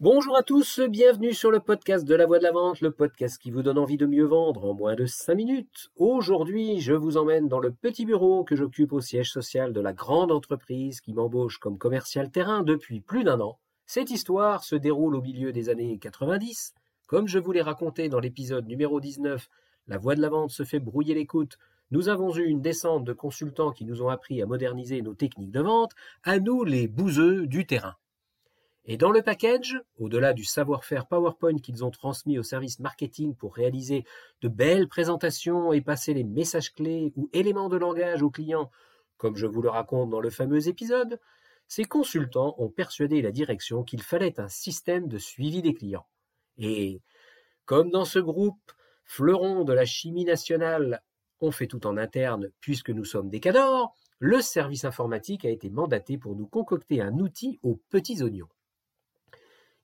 Bonjour à tous, bienvenue sur le podcast de la voix de la vente, le podcast qui vous donne envie de mieux vendre en moins de 5 minutes. Aujourd'hui, je vous emmène dans le petit bureau que j'occupe au siège social de la grande entreprise qui m'embauche comme commercial terrain depuis plus d'un an. Cette histoire se déroule au milieu des années 90. Comme je vous l'ai raconté dans l'épisode numéro 19, la voix de la vente se fait brouiller l'écoute. Nous avons eu une descente de consultants qui nous ont appris à moderniser nos techniques de vente, à nous les bouseux du terrain. Et dans le package, au-delà du savoir-faire PowerPoint qu'ils ont transmis au service marketing pour réaliser de belles présentations et passer les messages clés ou éléments de langage aux clients, comme je vous le raconte dans le fameux épisode, ces consultants ont persuadé la direction qu'il fallait un système de suivi des clients. Et comme dans ce groupe, fleuron de la chimie nationale, on fait tout en interne puisque nous sommes des cadors, le service informatique a été mandaté pour nous concocter un outil aux petits oignons.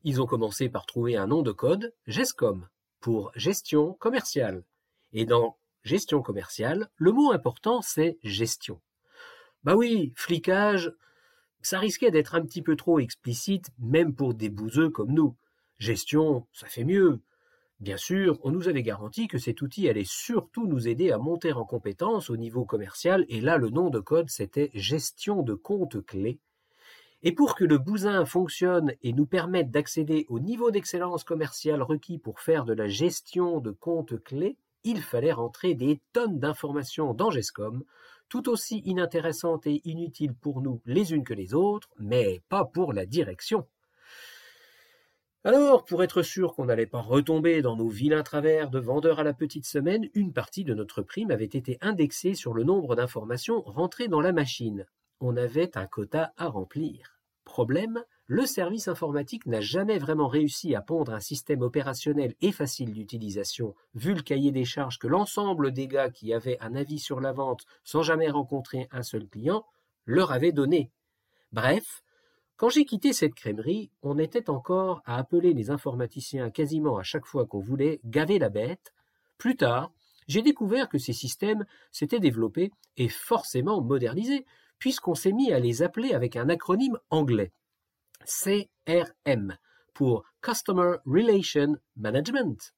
Ils ont commencé par trouver un nom de code, GESCOM, pour gestion commerciale. Et dans gestion commerciale, le mot important c'est gestion. Bah oui, flicage, ça risquait d'être un petit peu trop explicite, même pour des bouseux comme nous. Gestion, ça fait mieux. Bien sûr, on nous avait garanti que cet outil allait surtout nous aider à monter en compétence au niveau commercial, et là le nom de code c'était gestion de compte clé, et pour que le bousin fonctionne et nous permette d'accéder au niveau d'excellence commerciale requis pour faire de la gestion de comptes clés, il fallait rentrer des tonnes d'informations dans GESCOM, tout aussi inintéressantes et inutiles pour nous les unes que les autres, mais pas pour la direction. Alors, pour être sûr qu'on n'allait pas retomber dans nos vilains travers de vendeurs à la petite semaine, une partie de notre prime avait été indexée sur le nombre d'informations rentrées dans la machine. On avait un quota à remplir. Problème, le service informatique n'a jamais vraiment réussi à pondre un système opérationnel et facile d'utilisation, vu le cahier des charges que l'ensemble des gars qui avaient un avis sur la vente sans jamais rencontrer un seul client leur avait donné. Bref, quand j'ai quitté cette crèmerie, on était encore à appeler les informaticiens quasiment à chaque fois qu'on voulait gaver la bête. Plus tard, j'ai découvert que ces systèmes s'étaient développés et forcément modernisés, puisqu'on s'est mis à les appeler avec un acronyme anglais. CRM pour Customer Relation Management.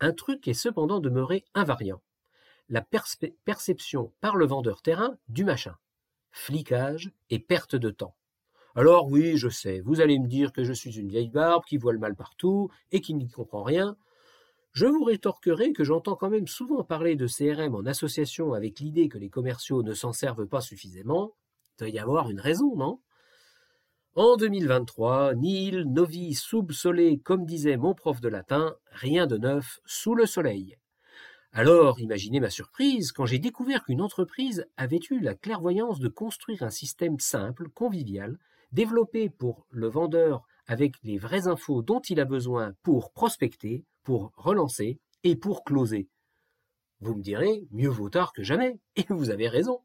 Un truc est cependant demeuré invariant. La perception par le vendeur terrain du machin. Flicage et perte de temps. Alors oui, je sais, vous allez me dire que je suis une vieille barbe qui voit le mal partout et qui n'y comprend rien. Je vous rétorquerai que j'entends quand même souvent parler de CRM en association avec l'idée que les commerciaux ne s'en servent pas suffisamment. Il doit y avoir une raison, non? En 2023, nil novi sub sole, comme disait mon prof de latin, rien de neuf sous le soleil. Alors, imaginez ma surprise quand j'ai découvert qu'une entreprise avait eu la clairvoyance de construire un système simple, convivial, développé pour le vendeur avec les vraies infos dont il a besoin pour prospecter, pour relancer et pour closer. Vous me direz, mieux vaut tard que jamais, et vous avez raison.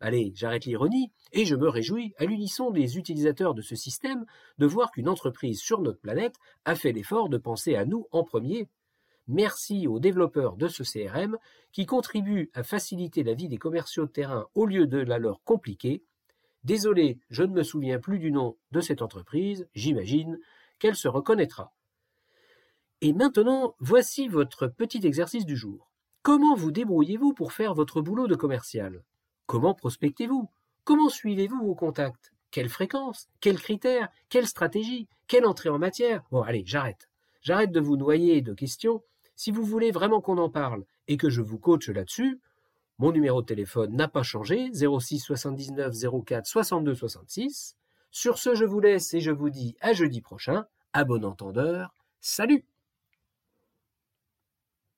Allez, j'arrête l'ironie, et je me réjouis, à l'unisson des utilisateurs de ce système, de voir qu'une entreprise sur notre planète a fait l'effort de penser à nous en premier. Merci aux développeurs de ce CRM qui contribuent à faciliter la vie des commerciaux de terrain au lieu de la leur compliquer. Désolé, je ne me souviens plus du nom de cette entreprise, j'imagine qu'elle se reconnaîtra. Et maintenant, voici votre petit exercice du jour. Comment vous débrouillez-vous pour faire votre boulot de commercial? Comment prospectez-vous? Comment suivez-vous vos contacts? Quelle fréquence? Quels critères? Quelle stratégie? Quelle entrée en matière? Bon, allez, j'arrête. J'arrête de vous noyer de questions. Si vous voulez vraiment qu'on en parle et que je vous coache là-dessus, mon numéro de téléphone n'a pas changé, 06 79 04 62 66. Sur ce, je vous laisse et je vous dis à jeudi prochain. À bon entendeur. Salut